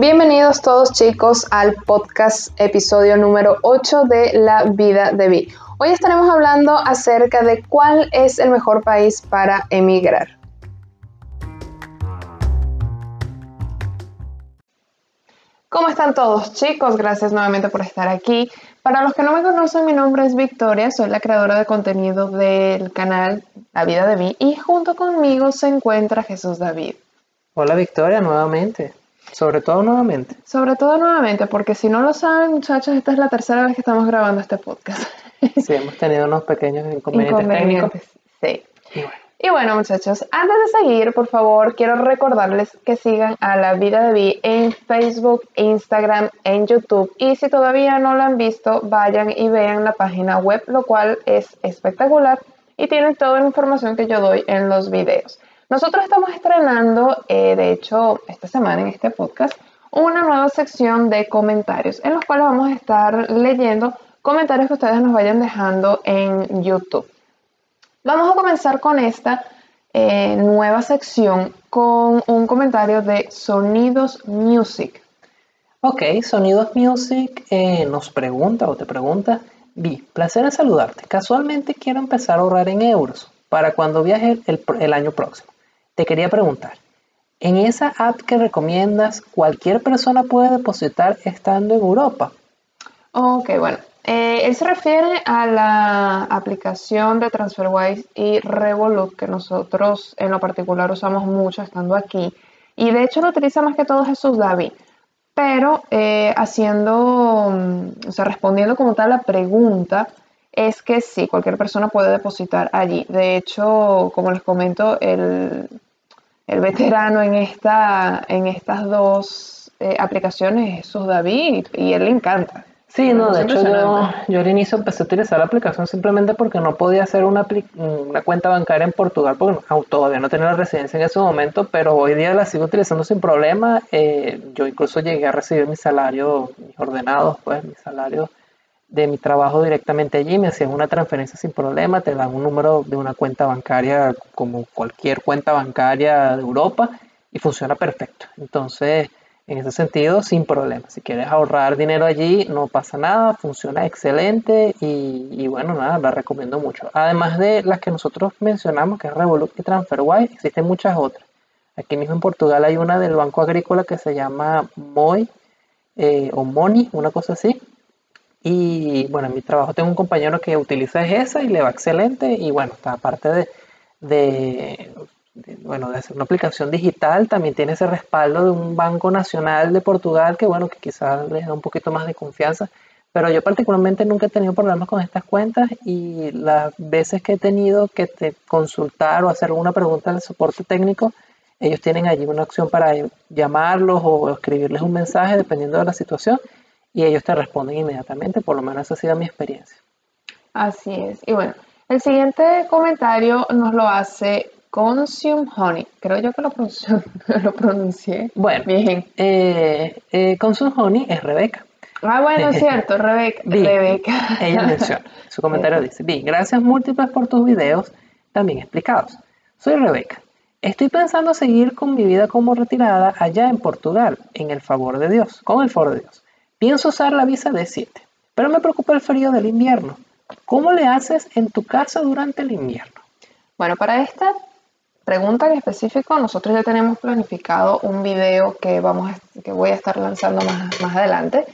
Bienvenidos todos chicos al podcast episodio número 8 de La vida de Vi. Hoy estaremos hablando acerca de cuál es el mejor país para emigrar. ¿Cómo están todos chicos? Gracias nuevamente por estar aquí. Para los que no me conocen, mi nombre es Victoria, soy la creadora de contenido del canal La Vida de Vi y junto conmigo se encuentra Jesús David. Hola Victoria, nuevamente. Sobre todo nuevamente. Sobre todo nuevamente, porque si no lo saben, muchachos, esta es la tercera vez que estamos grabando este podcast. Sí, hemos tenido unos pequeños inconvenientes, técnicos. Sí. Y bueno. muchachos, antes de seguir, por favor, quiero recordarles que sigan a La Vida de Vi en Facebook, Instagram, en YouTube. Y si todavía no lo han visto, vayan y vean la página web, lo cual es espectacular y tienen toda la información que yo doy en los videos. Nosotros estamos estrenando, eh, de hecho, esta semana en este podcast, una nueva sección de comentarios en los cuales vamos a estar leyendo comentarios que ustedes nos vayan dejando en YouTube. Vamos a comenzar con esta eh, nueva sección con un comentario de Sonidos Music. Ok, Sonidos Music eh, nos pregunta o te pregunta, Vi, placer en saludarte. Casualmente quiero empezar a ahorrar en euros para cuando viaje el año próximo. Te quería preguntar, ¿en esa app que recomiendas cualquier persona puede depositar estando en Europa? Ok, bueno. Eh, él se refiere a la aplicación de TransferWise y Revolut que nosotros en lo particular usamos mucho estando aquí. Y de hecho lo utiliza más que todo Jesús David. Pero eh, haciendo, mm, o sea, respondiendo como tal la pregunta, es que sí, cualquier persona puede depositar allí. De hecho, como les comento, el, el veterano en, esta, en estas dos eh, aplicaciones es David y él le encanta. Sí, no, de hecho yo, al inicio empecé a utilizar la aplicación simplemente porque no podía hacer una, una cuenta bancaria en Portugal porque todavía no tenía la residencia en ese momento, pero hoy día la sigo utilizando sin problema. Eh, yo incluso llegué a recibir mi salario, mis ordenados, pues mi salario de mi trabajo directamente allí, me hacían una transferencia sin problema, te dan un número de una cuenta bancaria como cualquier cuenta bancaria de Europa y funciona perfecto. Entonces, en ese sentido, sin problema. Si quieres ahorrar dinero allí, no pasa nada, funciona excelente y, bueno, nada, la recomiendo mucho. Además de las que nosotros mencionamos, que es Revolut y TransferWise, existen muchas otras. Aquí mismo en Portugal hay una del Banco Agrícola que se llama MOI eh, o MONI, una cosa así, y bueno, en mi trabajo tengo un compañero que utiliza esa y le va excelente. Y bueno, aparte de, de, bueno, de hacer una aplicación digital, también tiene ese respaldo de un Banco Nacional de Portugal que bueno, que quizás les da un poquito más de confianza. Pero yo particularmente nunca he tenido problemas con estas cuentas y las veces que he tenido que te consultar o hacer alguna pregunta al soporte técnico, ellos tienen allí una opción para llamarlos o escribirles un mensaje dependiendo de la situación y ellos te responden inmediatamente, por lo menos esa ha sido mi experiencia. Así es. Y bueno, el siguiente comentario nos lo hace Consume Honey. Creo yo que lo, lo pronuncié. Bueno, bien. Eh, eh, Consume Honey es Rebeca. Ah, bueno, es cierto, Rebeca. Rebeca. Ella menciona. Su comentario dice: Bien, gracias múltiples por tus videos también explicados. Soy Rebeca. Estoy pensando seguir con mi vida como retirada allá en Portugal, en el favor de Dios, con el favor de Dios. Pienso usar la visa de 7, pero me preocupa el frío del invierno. ¿Cómo le haces en tu casa durante el invierno? Bueno, para esta pregunta en específico, nosotros ya tenemos planificado un video que, vamos que voy a estar lanzando más, más adelante.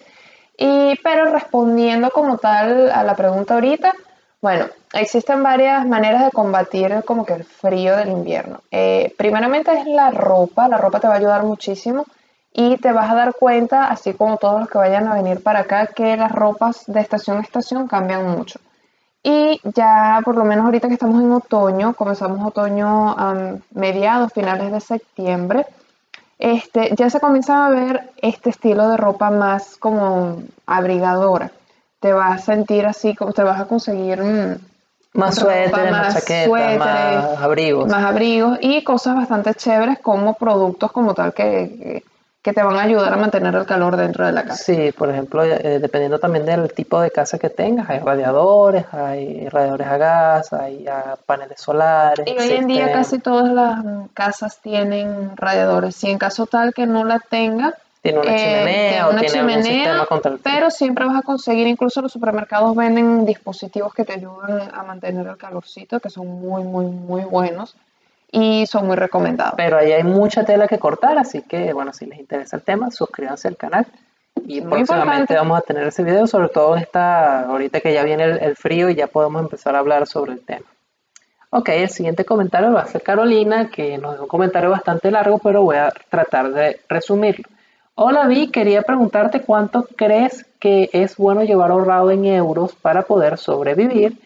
Y, pero respondiendo como tal a la pregunta ahorita, bueno, existen varias maneras de combatir como que el frío del invierno. Eh, primeramente es la ropa, la ropa te va a ayudar muchísimo y te vas a dar cuenta, así como todos los que vayan a venir para acá, que las ropas de estación a estación cambian mucho. Y ya por lo menos ahorita que estamos en otoño, comenzamos otoño a mediados, finales de septiembre, este, ya se comienza a ver este estilo de ropa más como abrigadora. Te vas a sentir así, como te vas a conseguir mm, más suéteres, más, chaquetas, más abrigos. Más abrigos y cosas bastante chéveres como productos como tal que que te van a ayudar a mantener el calor dentro de la casa. Sí, por ejemplo, eh, dependiendo también del tipo de casa que tengas, hay radiadores, hay radiadores a gas, hay paneles solares. Y hoy en día casi todas las casas tienen radiadores. Si en caso tal que no la tenga, Tiene una Eh, chimenea o una tiene algún chimenea, sistema contra el pero siempre vas a conseguir, incluso los supermercados venden dispositivos que te ayudan a mantener el calorcito, que son muy, muy, muy buenos y son muy recomendados. Pero ahí hay mucha tela que cortar, así que bueno, si les interesa el tema, suscríbanse al canal. Y Muy próximamente importante. vamos a tener ese video, sobre todo en esta, ahorita que ya viene el, el frío y ya podemos empezar a hablar sobre el tema. Ok, el siguiente comentario va a ser Carolina, que nos dio un comentario bastante largo, pero voy a tratar de resumirlo. Hola Vi, quería preguntarte cuánto crees que es bueno llevar ahorrado en euros para poder sobrevivir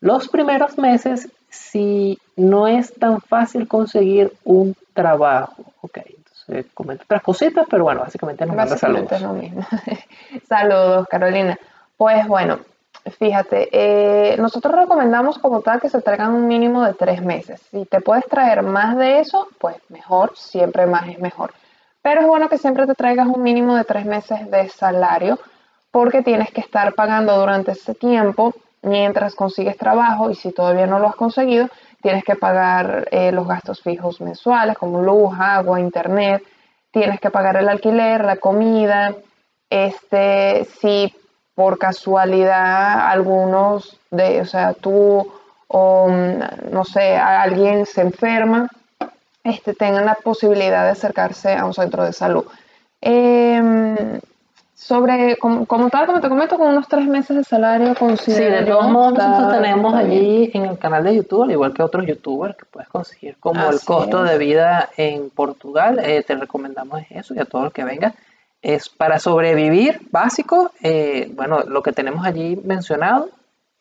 los primeros meses si no es tan fácil conseguir un trabajo. Ok, entonces comenta otras cositas, pero bueno, básicamente nos manda saludos. Básicamente es lo mismo. Saludos, Carolina. Pues bueno, fíjate, eh, nosotros recomendamos como tal que se traigan un mínimo de tres meses. Si te puedes traer más de eso, pues mejor, siempre más es mejor. Pero es bueno que siempre te traigas un mínimo de tres meses de salario porque tienes que estar pagando durante ese tiempo mientras consigues trabajo y si todavía no lo has conseguido, tienes que pagar eh, los gastos fijos mensuales como luz, agua, internet, tienes que pagar el alquiler, la comida, este, si por casualidad algunos de, o sea, tú o mm, no sé, alguien se enferma, este, tengan la posibilidad de acercarse a un centro de salud. Em, sobre, como, como tal, como te comento, con unos tres meses de salario Sí, considero de yo, todos modos nosotros tenemos allí en el canal de YouTube, al igual que otros youtubers, que puedes conseguir como el Así costo es. de vida en Portugal. eh, te recomendamos eso y a todo el que venga. Es para sobrevivir básico, eh, bueno, lo que tenemos allí mencionado,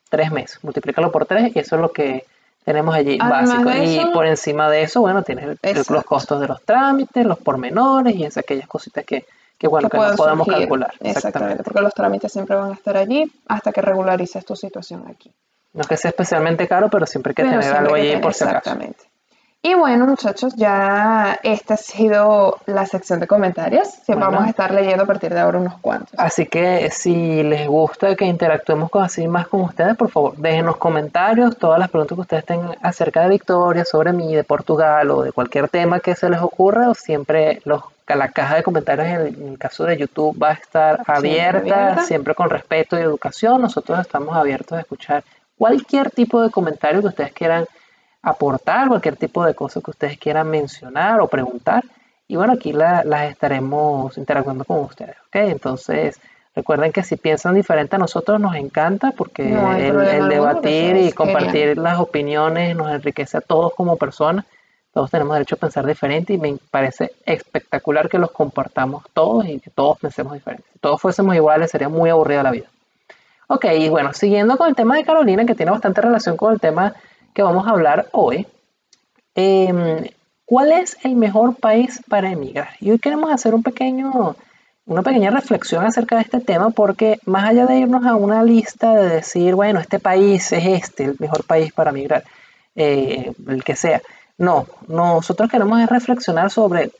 tres meses, multiplícalo por tres y eso es lo que tenemos allí Además básico. de y eso- por encima de eso, bueno, tienes el- el- los costos de los trámites, los pormenores y esas aquellas cositas que, que bueno, que, no surgir. calcular. Exactamente, porque los trámites siempre van a estar allí hasta que regularices tu situación aquí. No es que sea especialmente caro, pero siempre hay que Pero tener algo allí por si acaso. Exactamente. Y bueno, muchachos, ya esta ha sido la sección de comentarios. Bueno. vamos a estar leyendo a partir de ahora unos cuantos. Así que si les gusta que interactuemos con así más con ustedes, por favor, déjenos comentarios, todas las preguntas que ustedes tengan acerca de Victoria, sobre mí, de Portugal o de cualquier tema que se les ocurra, o siempre los, la caja de comentarios en el, caso de YouTube va a estar abierta, abierta. siempre con respeto y educación. Nosotros estamos abiertos a escuchar cualquier tipo de comentario que ustedes quieran aportar, cualquier tipo de cosa que ustedes quieran mencionar o preguntar. Y bueno, aquí la- las estaremos interactuando con ustedes, ¿ok? Entonces, recuerden que si piensan diferente a nosotros nos encanta porque No el, debatir y compartir genial. las opiniones nos enriquece a todos como personas. Todos tenemos derecho a pensar diferente y me parece espectacular que los compartamos todos y que todos pensemos diferente. Si todos fuésemos iguales sería muy aburrida la vida. Ok, y bueno, siguiendo con el tema de Carolina, que tiene bastante relación con el tema que vamos a hablar hoy, em, ¿cuál es el mejor país para emigrar? Y hoy queremos hacer un pequeño, una pequeña reflexión acerca de este tema, porque más allá de irnos a una lista de decir, bueno, este país es este, el mejor país para emigrar, eh, el que sea, no, nosotros queremos es reflexionar sobre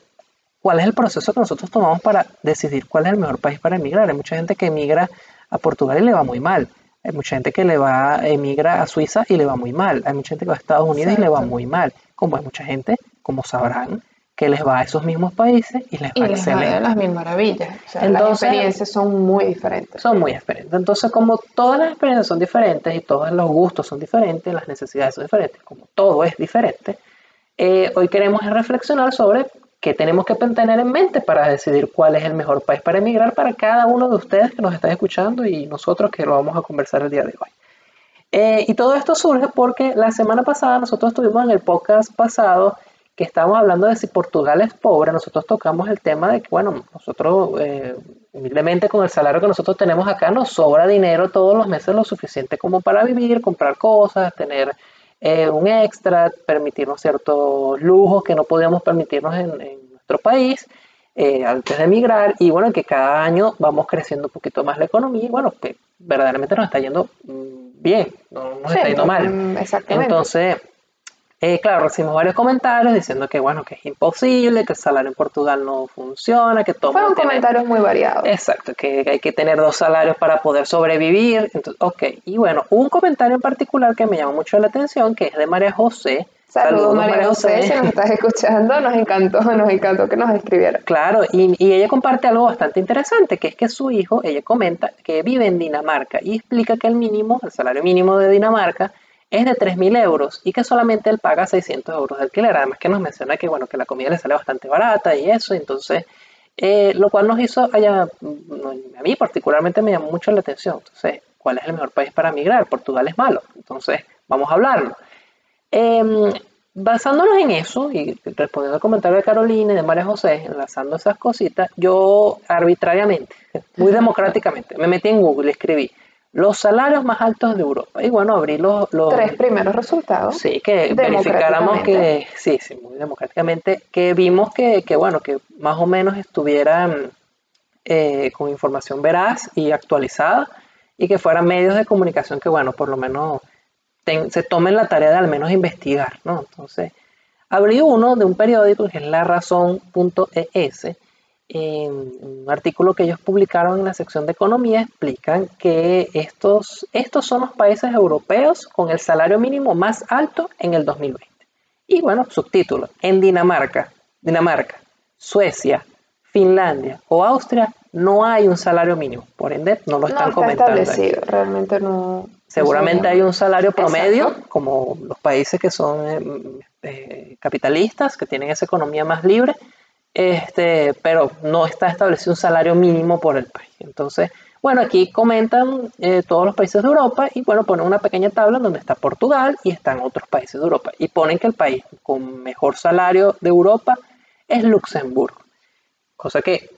cuál es el proceso que nosotros tomamos para decidir cuál es el mejor país para emigrar. Hay mucha gente que emigra a Portugal y le va muy mal. Hay mucha gente que le va, emigra a Suiza y le va muy mal. Hay mucha gente que va a Estados Unidos y le va muy mal. Como hay mucha gente, como sabrán, que les va a esos mismos países y les Y va les va a excelente. dar las mil maravillas. O sea, las Entonces- experiencias son muy diferentes. Son muy diferentes. Entonces, como todas las experiencias son diferentes y todos los gustos son diferentes, las necesidades son diferentes, como todo es diferente, eh, hoy queremos reflexionar sobre qué tenemos que tener en mente para decidir cuál es el mejor país para emigrar para cada uno de ustedes que nos están escuchando y nosotros que lo vamos a conversar el día de hoy. Eh, y todo esto surge porque la semana pasada nosotros estuvimos en el podcast pasado que estábamos hablando de si Portugal es pobre, nosotros tocamos el tema de que, bueno, nosotros eh, humildemente con el salario que nosotros tenemos acá nos sobra dinero todos los meses lo suficiente como para vivir, comprar cosas, tener eh, un extra, permitirnos ciertos lujos que no podíamos permitirnos en, en nuestro país eh, antes de emigrar y bueno, que cada año vamos creciendo un poquito más la economía y bueno, que verdaderamente nos está yendo mm, bien, no nos Sí, está yendo mal. mm, Exactamente. Entonces, eh, claro, recibimos varios comentarios diciendo que bueno, que es imposible, que el salario en Portugal no funciona, que todo Fueron comentarios muy variados. Exacto, que hay que tener dos salarios para poder sobrevivir. Entonces, ok, y bueno, un comentario en particular que me llamó mucho la atención, que es de María José, Saludos, María José, si nos estás escuchando, nos encantó, nos encantó que nos escribiera. Claro, y, y, ella comparte algo bastante interesante, que es que su hijo, ella comenta que vive en Dinamarca y explica que el mínimo, el salario mínimo de Dinamarca, es de 3.000 euros y que solamente él paga 600 euros de alquiler. Además que nos menciona que, bueno, que la comida le sale bastante barata y eso, entonces, eh, lo cual nos hizo, allá, a mí particularmente me llamó mucho la atención. Entonces, ¿cuál es el mejor país para migrar? Portugal es malo. Entonces, vamos a hablarlo. Em, basándonos en eso y respondiendo al comentario de Carolina y de María José, enlazando esas cositas, yo arbitrariamente, muy democráticamente, me metí en Google y escribí los salarios más altos de Europa. Y bueno, abrí los... Tres primeros resultados. Sí, que verificáramos que, sí, sí, muy democráticamente, que vimos que, que bueno, que más o menos estuvieran eh, con información veraz y actualizada y que fueran medios de comunicación que, bueno, por lo menos se tomen la tarea de al menos investigar, ¿no? Entonces, abrí uno de un periódico que es la razón.es en un artículo que ellos publicaron en la sección de economía, explican que estos, estos son los países europeos con el salario mínimo más alto en el 2020. Y bueno, subtítulo, en Dinamarca, Dinamarca, Suecia, Finlandia o Austria no hay un salario mínimo, por ende no lo están no está Establecido. Realmente no. Seguramente hay un salario promedio, como los países que son eh, eh, capitalistas, que tienen esa economía más libre, este, pero no está establecido un salario mínimo por el país. Entonces, bueno, aquí comentan eh, todos los países de Europa y bueno, ponen una pequeña tabla donde está Portugal y están otros países de Europa. Y ponen que el país con mejor salario de Europa es Luxemburgo. Cosa que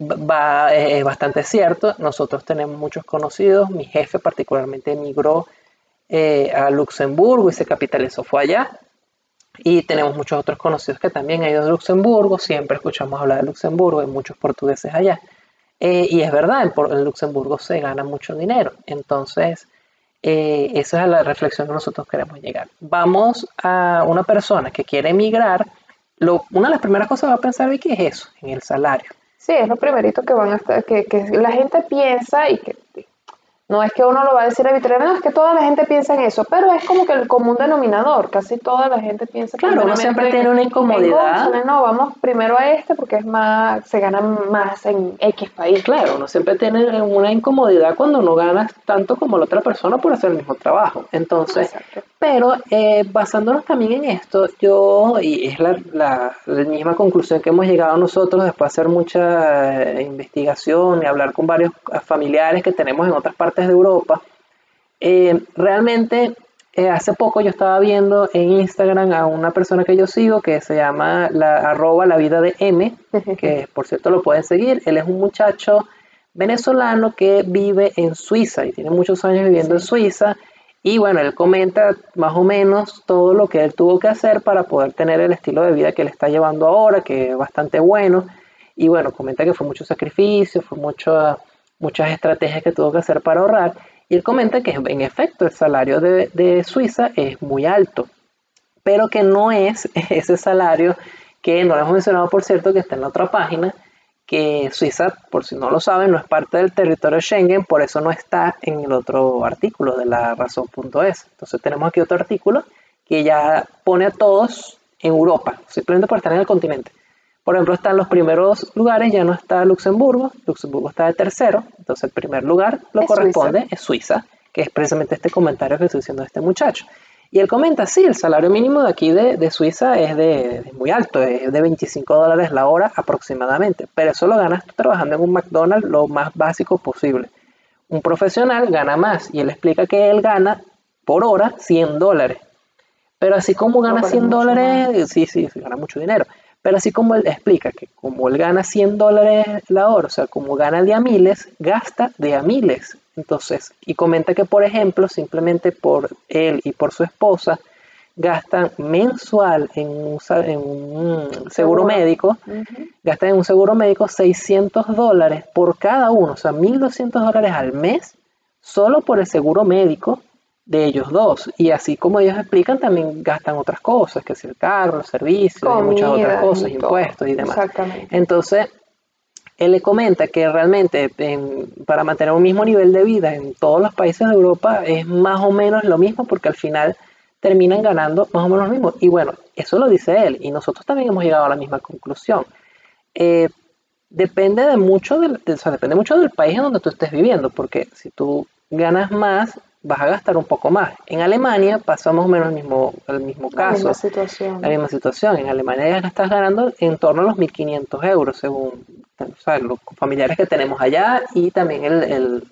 va, es bastante cierto. Nosotros tenemos muchos conocidos. Mi jefe particularmente emigró eh, a Luxemburgo y se capitalizó, fue allá. Y tenemos muchos otros conocidos que también han ido a Luxemburgo, siempre escuchamos hablar de Luxemburgo, hay muchos portugueses allá. Eh, y es verdad, en, Luxemburgo se gana mucho dinero. Entonces, eh, esa es la reflexión que nosotros queremos llegar. Vamos a una persona que quiere emigrar, una de las primeras cosas que va a pensar que es eso, en el salario. Sí, es lo primerito que van a estar, que, que la gente piensa y que no es que uno lo va a decir arbitrariamente, no, es que toda la gente piensa en eso, pero es como que el común denominador, casi toda la gente piensa Claro, uno siempre tiene una incomodidad. No, vamos primero a este porque es más, se gana más en X país. Claro, uno siempre tiene una incomodidad cuando no ganas tanto como la otra persona por hacer el mismo trabajo. Entonces, pero eh, basándonos también en esto, yo, y es la, la, misma conclusión que hemos llegado nosotros después de hacer mucha eh, investigación y hablar con varios familiares que tenemos en otras partes de Europa, eh, realmente hace poco yo estaba viendo en Instagram a una persona que yo sigo que se llama la arroba la vida de M, que por cierto lo pueden seguir. Él es un muchacho venezolano que vive en Suiza y tiene muchos años viviendo en Suiza y bueno, él comenta más o menos todo lo que él tuvo que hacer para poder tener el estilo de vida que él está llevando ahora, que es bastante bueno. Y bueno, comenta que fue mucho sacrificio, fue mucho, muchas estrategias que tuvo que hacer para ahorrar. Y él comenta que en efecto el salario de, Suiza es muy alto, pero que no es ese salario que no lo hemos mencionado, por cierto, que está en otra página, que Suiza, por si no lo saben, no es parte del territorio Schengen, por eso no está en el otro artículo de la razón.es. Entonces tenemos aquí otro artículo que ya pone a todos en Europa, simplemente por estar en el continente. Por ejemplo, están los primeros lugares, ya no está Luxemburgo, Luxemburgo está de tercero, entonces el primer lugar lo corresponde, es Suiza, que es precisamente este comentario que estoy diciendo de este muchacho. Y él comenta, sí, el salario mínimo de aquí de, Suiza es de, muy alto, es de 25 dólares la hora aproximadamente, pero eso lo ganas tú trabajando en un McDonald's lo más básico posible. Un profesional gana más y él explica que él gana por hora 100 dólares. Pero así como gana 100 dólares, sí, sí, gana mucho dinero. Pero así como él explica que como él gana 100 dólares la hora, o sea, como gana de a miles, gasta de a miles. Entonces, y comenta que, por ejemplo, simplemente por él y por su esposa, gastan mensual en un, seguro médico, gastan en un seguro médico 600 dólares por cada uno, o sea, 1.200 dólares al mes, solo por el seguro médico de ellos dos. Y así como ellos explican, también gastan otras cosas, que es el carro, los servicios, y muchas otras cosas, impuestos y demás. Entonces, él le comenta que realmente para mantener un mismo nivel de vida en todos los países de Europa es más o menos lo mismo porque al final terminan ganando más o menos lo mismo. Y bueno, eso lo dice él y nosotros también hemos llegado a la misma conclusión. Eh, depende de mucho del, depende mucho del país en donde tú estés viviendo, porque si tú ganas más, vas a gastar un poco más. En Alemania pasa más o menos el mismo, el mismo caso. La misma situación. La misma situación. En Alemania ya estás ganando en torno a los 1.500 euros, según los familiares que tenemos allá y también el,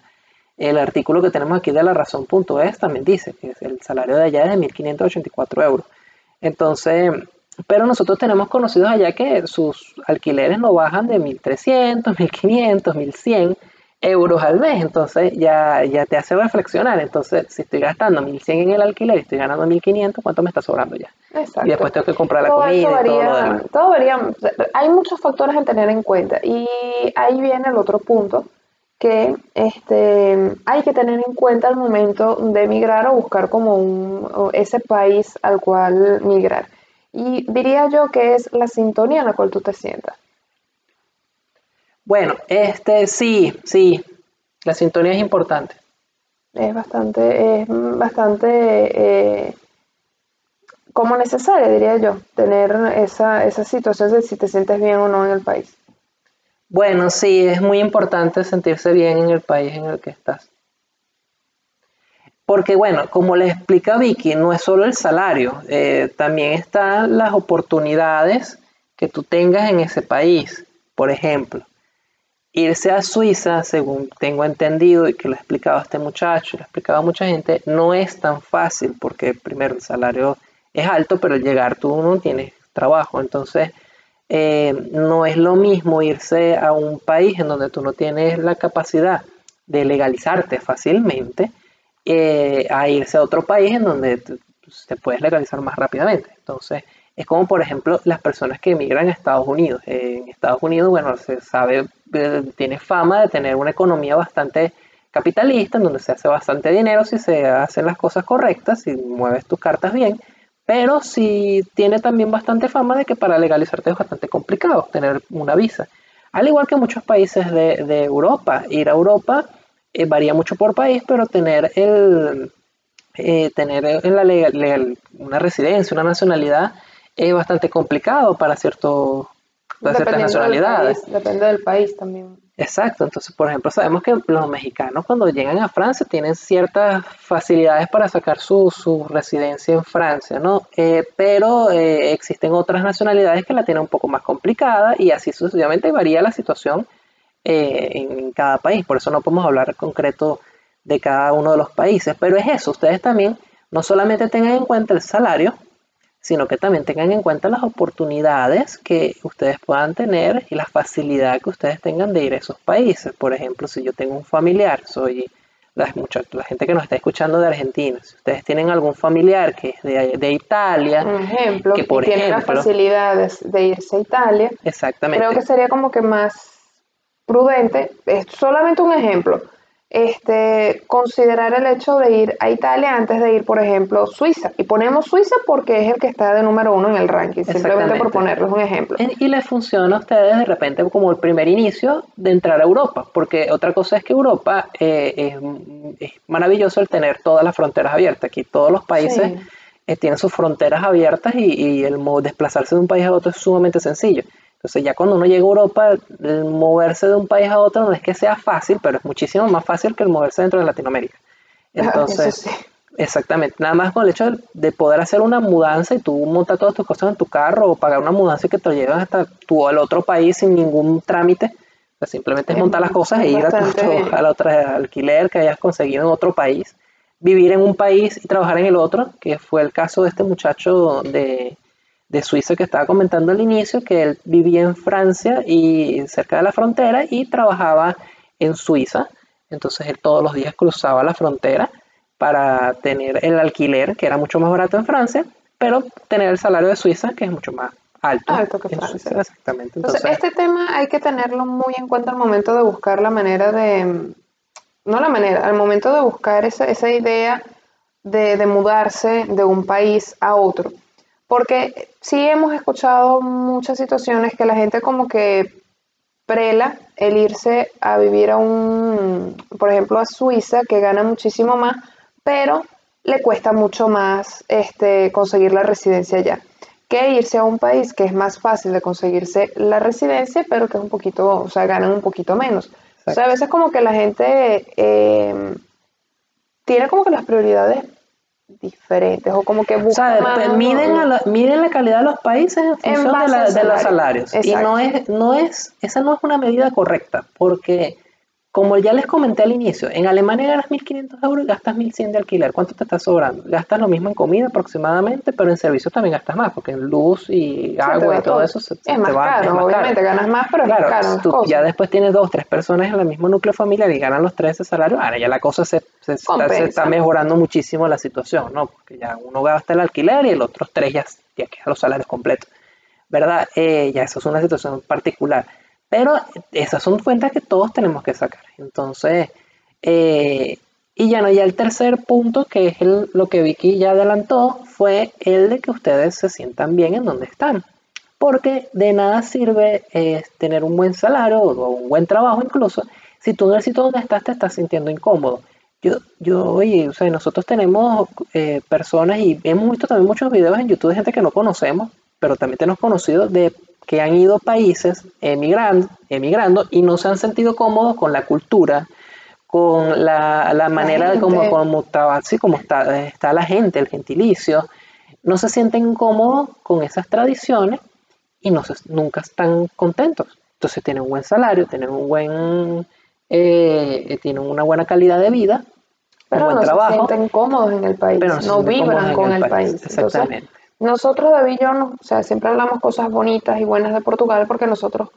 el, artículo que tenemos aquí de la razón.es también dice que el salario de allá es de 1.584 euros. Entonces, pero nosotros tenemos conocidos allá que sus alquileres no bajan de 1.300, 1.500, 1.100 euros al mes, entonces ya, ya te hace reflexionar. Entonces, si estoy gastando 1.100 en el alquiler y estoy ganando 1.500, ¿cuánto me está sobrando ya? Exacto. Y después tengo que comprar la comida y todo lo demás. Todo varía. Hay muchos factores a tener en cuenta y ahí viene el otro punto que este, hay que tener en cuenta al momento de migrar o buscar como un, ese país al cual migrar. Y diría yo que es la sintonía en la cual tú te sientas. Bueno, este sí, sí, la sintonía es importante. Es bastante, es bastante eh, como necesaria, diría yo, tener esa, esa situación de si te sientes bien o no en el país. Bueno, sí, es muy importante sentirse bien en el país en el que estás. Porque bueno, como le explica Vicky, no es solo el salario, eh, también están las oportunidades que tú tengas en ese país. Por ejemplo, irse a Suiza, según tengo entendido y que lo ha explicado este muchacho, lo ha explicado mucha gente, no es tan fácil porque primero el salario es alto, pero al llegar tú no tienes trabajo. Entonces, eh, no es lo mismo irse a un país en donde tú no tienes la capacidad de legalizarte fácilmente eh, a irse a otro país en donde te puedes legalizar más rápidamente. Entonces, es como por ejemplo las personas que emigran a Estados Unidos. en Estados Unidos, bueno, se sabe, eh, tiene fama de tener una economía bastante capitalista, en donde se hace bastante dinero si se hacen las cosas correctas, si mueves tus cartas bien, pero sí tiene también bastante fama de que para legalizarte es bastante complicado tener una visa. Al igual que muchos países de, Europa, ir a Europa eh, varía mucho por país, pero tener el, eh, tener en la legal, una residencia, una nacionalidad, es bastante complicado para, cierto, ciertas nacionalidades. depende del país también. Exacto, entonces por ejemplo sabemos que los mexicanos cuando llegan a Francia tienen ciertas facilidades para sacar su, su residencia en Francia, ¿no? Eh, pero eh, existen otras nacionalidades que la tienen un poco más complicada y así sucesivamente varía la situación eh, en, cada país, por eso no podemos hablar concreto de cada uno de los países, pero es eso, ustedes también no solamente tengan en cuenta el salario, sino que también tengan en cuenta las oportunidades que ustedes puedan tener y la facilidad que ustedes tengan de ir a esos países. Por ejemplo, si yo tengo un familiar, soy la, la gente que nos está escuchando de Argentina, si ustedes tienen algún familiar que es de, de Italia, un ejemplo, que por tiene las facilidades de irse a Italia, exactamente. creo que sería como que más prudente, es solamente un ejemplo, este, considerar el hecho de ir a Italia antes de ir, por ejemplo, Suiza. Y ponemos Suiza porque es el que está de número uno en el ranking, simplemente por ponerles un ejemplo. Y les funciona a ustedes de repente como el primer inicio de entrar a Europa, porque otra cosa es que Europa eh, es, maravilloso el tener todas las fronteras abiertas. Aquí todos los países eh, tienen sus fronteras abiertas y, y el desplazarse de un país a otro es sumamente sencillo. Entonces ya cuando uno llega a Europa, el moverse de un país a otro no es que sea fácil, pero es muchísimo más fácil que el moverse dentro de Latinoaméria. Entonces, exactamente, nada más con el hecho de, poder hacer una mudanza y tú montas todas tus cosas en tu carro o pagar una mudanza que te llevan hasta tu al otro país sin ningún trámite. Pues simplemente es montar las cosas e ir a tu, al otro alquiler que hayas conseguido en otro país. Vivir en un país y trabajar en el otro, que fue el caso de este muchacho de, de Suiza que estaba comentando al inicio, que él vivía en Francia y cerca de la frontera y trabajaba en Suiza. Entonces él todos los días cruzaba la frontera para tener el alquiler, que era mucho más barato en Francia, pero tener el salario de Suiza, que es mucho más alto. Alto que Francia. exactamente. Entonces, este tema hay que tenerlo muy en cuenta al momento de buscar la manera de, no la manera, al momento de buscar esa, esa idea de, de mudarse de un país a otro. Porque sí hemos escuchado muchas situaciones que la gente como que prela el irse a vivir a un, por ejemplo, a Suiza, que gana muchísimo más, pero le cuesta mucho más este, conseguir la residencia allá que irse a un país que es más fácil de conseguirse la residencia, pero que es un poquito, o sea, ganan un poquito menos. O sea, a veces como que la gente eh, tiene como que las prioridades diferentes o como que buscan o sea, miden, la, miden la calidad de los países en función de, los salarios. Y no es, no es, esa no es una medida correcta, porque como ya les comenté al inicio, en Alemania ganas 1.500 euros y gastas 1.100 de alquiler. ¿Cuánto te está sobrando? Gastas lo mismo en comida aproximadamente, pero en servicios también gastas más, porque en luz y agua y todo, eso se, es, más caro, obviamente, ganas más, pero claro, es más caro. ya después tienes dos, tres personas en el mismo núcleo familiar y ganan los tres ese salario, ahora ya la cosa se, se, está, mejorando muchísimo la situación, ¿no? Porque ya uno gasta el alquiler y los otros tres ya, ya quedan los salarios completos. ¿Verdad? Eh, ya eso es una situación particular. Pero esas son cuentas que todos tenemos que sacar. Entonces, eh, y ya no, ya el tercer punto, que es lo que Vicky ya adelantó, fue el de que ustedes se sientan bien en donde están. Porque de nada sirve eh, tener un buen salario o un buen trabajo incluso, si tú en el sitio donde estás te estás sintiendo incómodo. Yo, yo oye, o sea, nosotros tenemos eh, personas y hemos visto también muchos videos en YouTube de gente que no conocemos, pero también tenemos conocidos de que han ido a países emigrando, emigrando y no se han sentido cómodos con la cultura, con la, manera de cómo, cómo, está, como está, está la gente, el gentilicio, no se sienten cómodos con esas tradiciones y no nunca están contentos. Entonces tienen un buen salario, tienen un buen, eh, tienen una buena calidad de vida, pero un buen no se sienten cómodos en el país, no, vibran con el, país. Exactamente. Nosotros, David y o sea, siempre hablamos cosas bonitas y buenas de Portugal porque nosotros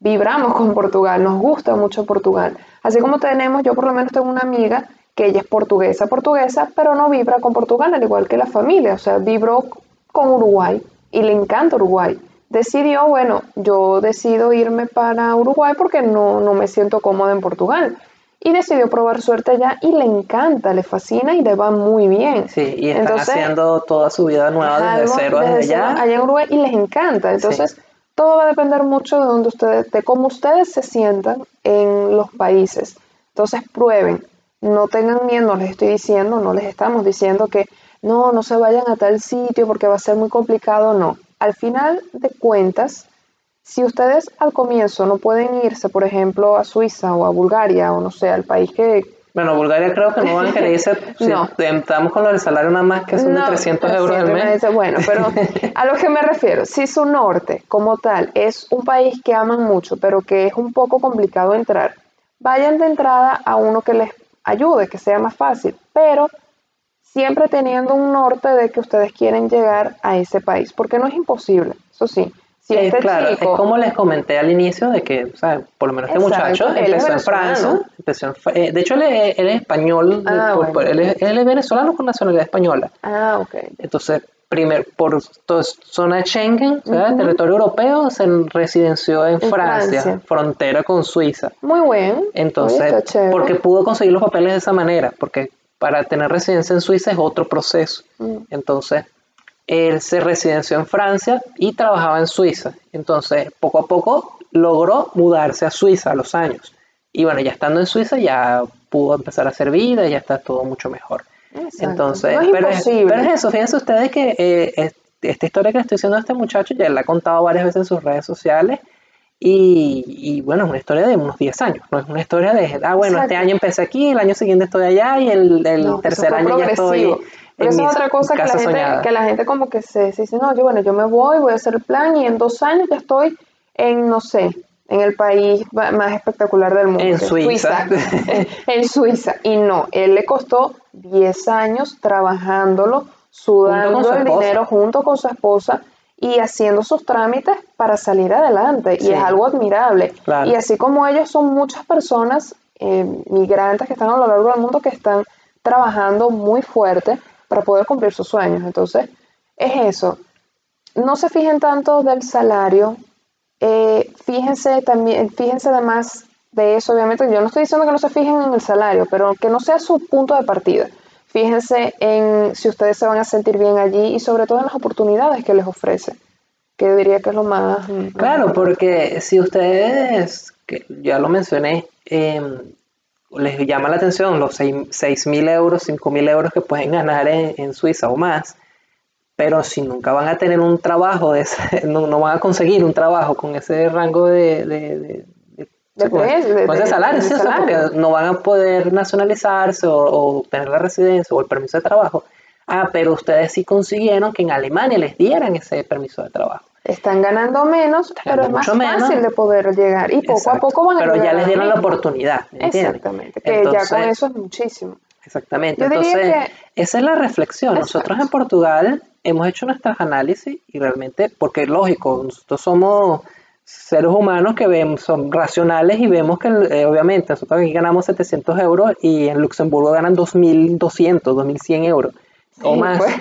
vibramos con Portugal, nos gusta mucho Portugal. Así como tenemos, yo por lo menos tengo una amiga que ella es portuguesa, portuguesa, pero no vibra con Portugal, al igual que la familia, o sea, vibró con Uruguay y le encanta Uruguay. Decidió, bueno, yo decido irme para Uruguay porque no, no me siento cómoda en Portugal y decidió probar suerte allá y le encanta, le fascina y le va muy bien. Sí, y están haciendo toda su vida nueva desde cero desde, allá. allá en Uruguay y les encanta. Entonces, todo va a depender mucho de donde ustedes, de cómo ustedes se sientan en los países. Entonces, prueben, no tengan miedo, no les estoy diciendo, no les estamos diciendo que no, no se vayan a tal sitio porque va a ser muy complicado, no. Al final de cuentas, si ustedes al comienzo no pueden irse, por ejemplo, a Suiza o a Bulgaria o no sé, al país que... Bueno, Bulgaria creo que no van a querer irse, si no. estamos con el salario nada más que son de 300 euros al mes. bueno, pero a lo que me refiero, si su norte como tal es un país que aman mucho, pero que es un poco complicado entrar, vayan de entrada a uno que les ayude, que sea más fácil, pero siempre teniendo un norte de que ustedes quieren llegar a ese país, porque no es imposible, eso sí Sí, es claro, es como les comenté al inicio de que, o sea, por lo menos este muchacho empezó en Francia, empezó eh, de hecho él, es español, ah, él, es, venezolano con nacionalidad española. Ah, ok. Entonces, primero, por zona de Schengen, territorio europeo, se residenció en, Francia, frontera con Suiza. Muy bien. Entonces, porque pudo conseguir los papeles de esa manera, porque para tener residencia en Suiza es otro proceso. Mm. Entonces, él se residenció en Francia y trabajaba en Suiza. Entonces, poco a poco logró mudarse a Suiza a los años. Y bueno, ya estando en Suiza ya pudo empezar a hacer vida y ya está todo mucho mejor. Entonces, pero, es, eso, fíjense ustedes que eh, esta historia que le estoy diciendo a este muchacho ya la ha contado varias veces en sus redes sociales. Y, bueno, es una historia de unos 10 años, no es una historia de, ah, bueno, este año empecé aquí, el año siguiente estoy allá y el, tercer año ya estoy pero esa es otra cosa que la, gente, que la gente como que se, dice, no, yo bueno, yo me voy, voy a hacer el plan y en dos años ya estoy en, no sé, en el país más espectacular del mundo. En Suiza. en Suiza. Y no, él le costó 10 años trabajándolo, sudando el dinero junto con su esposa y haciendo sus trámites para salir adelante. Y es algo admirable. Y así como ellos son muchas personas eh, migrantes que están a lo largo del mundo que están trabajando muy fuerte para poder cumplir sus sueños. Entonces, es eso. No se fijen tanto del salario. Eh, fíjense también, fíjense además de eso, obviamente, yo no estoy diciendo que no se fijen en el salario, pero que no sea su punto de partida. Fíjense en si ustedes se van a sentir bien allí y sobre todo en las oportunidades que les ofrece, que diría que es lo más... Claro, porque si ustedes, que ya lo mencioné, eh, les llama la atención los 6 mil euros, 5 mil euros que pueden ganar en, Suiza o más, pero si nunca van a tener un trabajo, de no, no, van a conseguir un trabajo con ese rango de, de, de, ese salario, porque no van a poder nacionalizarse o, o obtener la residencia o el permiso de trabajo. Ah, pero ustedes sí consiguieron que en Alemania les dieran ese permiso de trabajo. Están ganando menos, pero es más fácil de poder llegar. Y poco a poco van a Pero ya les dieron la oportunidad, Exactamente, que ya con eso es muchísimo. Exactamente, entonces esa es la reflexión. Nosotros en Portugal hemos hecho nuestros análisis y realmente, porque es lógico, nosotros somos seres humanos que vemos, son racionales y vemos que eh, obviamente nosotros aquí ganamos 700 euros y en Luxemburgo ganan 2.200, 2.100 euros o más pues.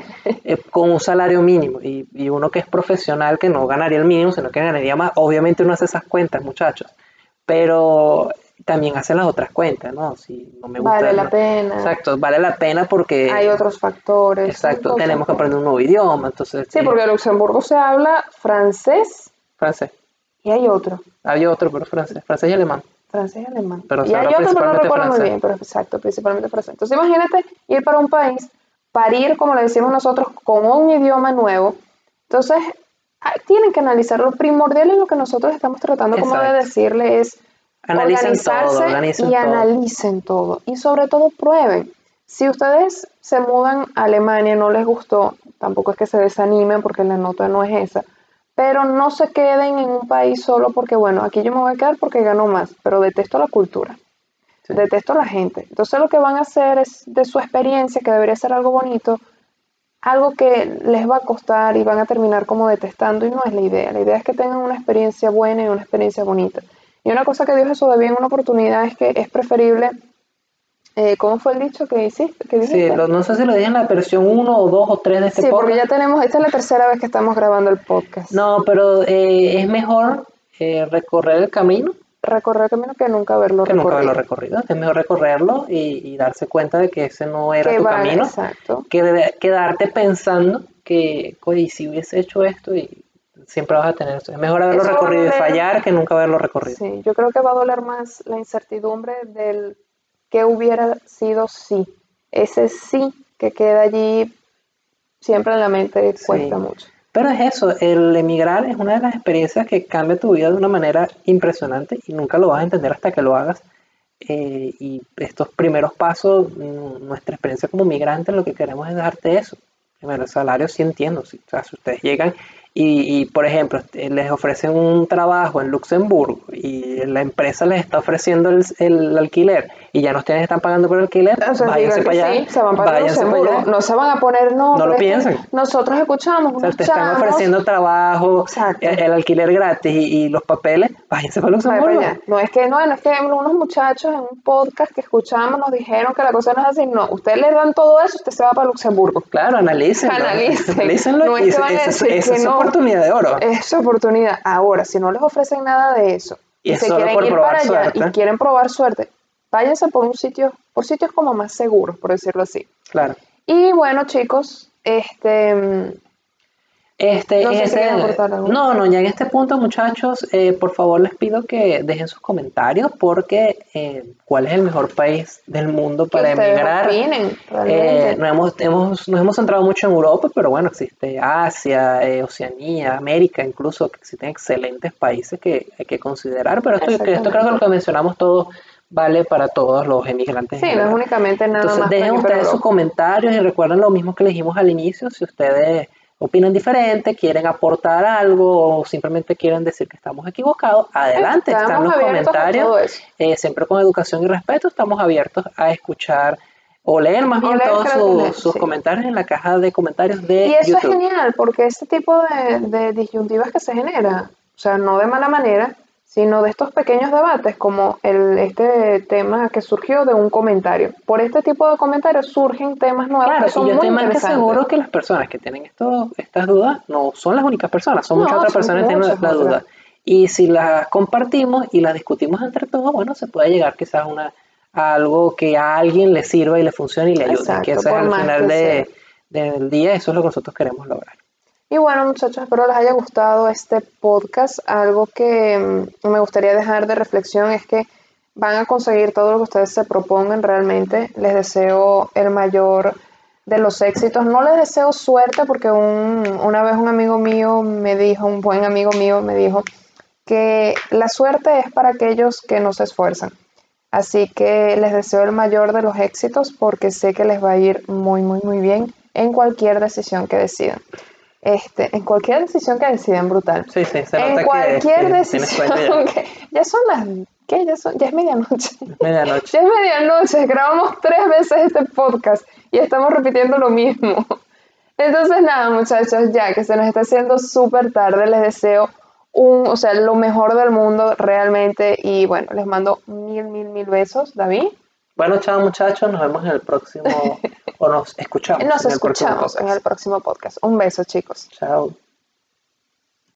eh, con un salario mínimo. Y, y, uno que es profesional que no ganaría el mínimo sino que ganaría más obviamente uno hace esas cuentas muchachos. Pero también hace las otras cuentas no si no me gusta vale la pena. Exacto vale la pena porque hay otros factores. Exacto tenemos que aprender un nuevo idioma entonces sí porque en Luxemburgo se habla francés francés. y hay otro. Hay otro pero francés. Francés y alemán. Francés y alemán. Pero y hay otro pero no recuerdo muy bien pero exacto principalmente francés. Entonces imagínate ir para un país parir, como le decimos nosotros, con un idioma nuevo. Entonces, ah, tienen que analizar lo primordial en lo que nosotros estamos tratando como de decirle es organizarse y analicen todo. Y sobre todo prueben. Si ustedes se mudan a Alemania, no les gustó, tampoco es que se desanimen porque la nota no es esa, pero no se queden en un país solo porque, bueno, aquí yo me voy a quedar porque gano más, pero detesto la cultura. Detesto a la gente. Entonces lo que van a hacer es de su experiencia, que debería ser algo bonito, algo que les va a costar y van a terminar como detestando y no es la idea. La idea es que tengan una experiencia buena y una experiencia bonita. Y una cosa que Dios eso de bien una oportunidad es que es preferible, eh, ¿cómo fue el dicho que hiciste? sí, no sé si lo dije en la versión 1 o 2 o 3 de este podcast. Sí, porque ya tenemos, esta es la tercera vez que estamos grabando el podcast. No, pero eh, es mejor eh, recorrer el camino recorrer camino que nunca haberlo que nunca haberlo recorrido. Es mejor recorrerlo y, darse cuenta de que ese no era tu camino. Exacto. Que quedarte pensando que, oye, si hubiese hecho esto y siempre vas a tener eso. Es mejor haberlo recorrido y fallar que nunca haberlo recorrido. Sí, yo creo que va a doler más la incertidumbre del que hubiera sido sí. Ese sí que queda allí siempre en la mente cuesta mucho. Pero es eso, el emigrar es una de las experiencias que cambia tu vida de una manera impresionante y nunca lo vas a entender hasta que lo hagas. Eh, y estos primeros pasos, mm, nuestra experiencia como migrante, lo que queremos es darte eso. Primero, el salario sí entiendo. Si, o sea, si ustedes llegan y, por ejemplo, este, les ofrecen un trabajo en Luxemburgo y la empresa les está ofreciendo el, alquiler y ya no ustedes están pagando por el alquiler, váyanse para allá. Sí, se van para Luxemburgo. No se van a poner, no. No lo piensen. Nosotros escuchamos. O sea, te están ofreciendo trabajo, el, alquiler gratis y, los papeles, váyanse para Luxemburgo. no es que no, es que unos muchachos en un podcast que escuchamos nos dijeron que la cosa no es así. No, ustedes le dan todo eso, usted se va para Luxemburgo. Claro, analicen. Analicen. No es que van a decir que no oportunidad de oro. Es oportunidad. Ahora, si no les ofrecen nada de eso y, se quieren ir para allá y quieren probar suerte, váyanse por un sitio, por sitios como más seguros, por decirlo así. Claro. Y bueno, chicos, este este, no, este, no, no, ya en este punto, muchachos, eh, por favor les pido que dejen sus comentarios porque eh, cuál es el mejor país del mundo para emigrar. Eh, nos, hemos, hemos, nos hemos centrado mucho en Europa, pero bueno, existe Asia, Oceanía, América, incluso que existen excelentes países que hay que considerar, pero esto, esto creo que lo que mencionamos todos vale para todos los emigrantes. Sí, no es únicamente nada Entonces, Dejen ustedes sus comentarios y recuerden lo mismo que le dijimos al inicio, si ustedes opinan diferente, quieren aportar algo o simplemente quieren decir que estamos equivocados, adelante, están los comentarios. Eh, siempre con educación y respeto estamos abiertos a escuchar o leer más bien todos sus comentarios en la caja de comentarios de Y eso es genial, porque este tipo de, de disyuntivas que se genera, o sea, no de mala manera, sino de estos pequeños debates como el, este tema que surgió de un comentario. Por este tipo de comentarios surgen temas nuevos claro, que son y yo muy estoy seguro que las personas que tienen esto, estas dudas no son las únicas personas, son muchas otras personas que tienen la duda. Y si las compartimos y las discutimos entre todos, bueno, se puede llegar quizás una, a algo que a alguien le sirva y le funcione y le ayude. que eso es al final de, del día, eso es lo que nosotros queremos lograr. Y bueno, muchachos, espero les haya gustado este podcast. Algo que mm, me gustaría dejar de reflexión es que van a conseguir todo lo que ustedes se propongan realmente. Les deseo el mayor de los éxitos. No les deseo suerte porque una vez un amigo mío me dijo, un buen amigo mío me dijo que la suerte es para aquellos que no se esfuerzan. Así que les deseo el mayor de los éxitos porque sé que les va a ir muy, muy, muy bien en cualquier decisión que decidan. Este, en cualquier decisión que deciden, brutal. Sí, sí, se En cualquier decisión que, ya son las ¿Qué? Ya, son, ya es medianoche. Medianoche. ya es medianoche. Grabamos tres veces este podcast y estamos repitiendo lo mismo. Entonces, nada, muchachos, ya que se nos está haciendo súper tarde, les deseo un, o sea, lo mejor del mundo realmente. Y bueno, les mando mil, mil, mil besos, David. Bueno, chao muchachos, nos vemos en el próximo, o nos escuchamos. Nos escuchamos en el próximo podcast. Un beso, chicos. Chao.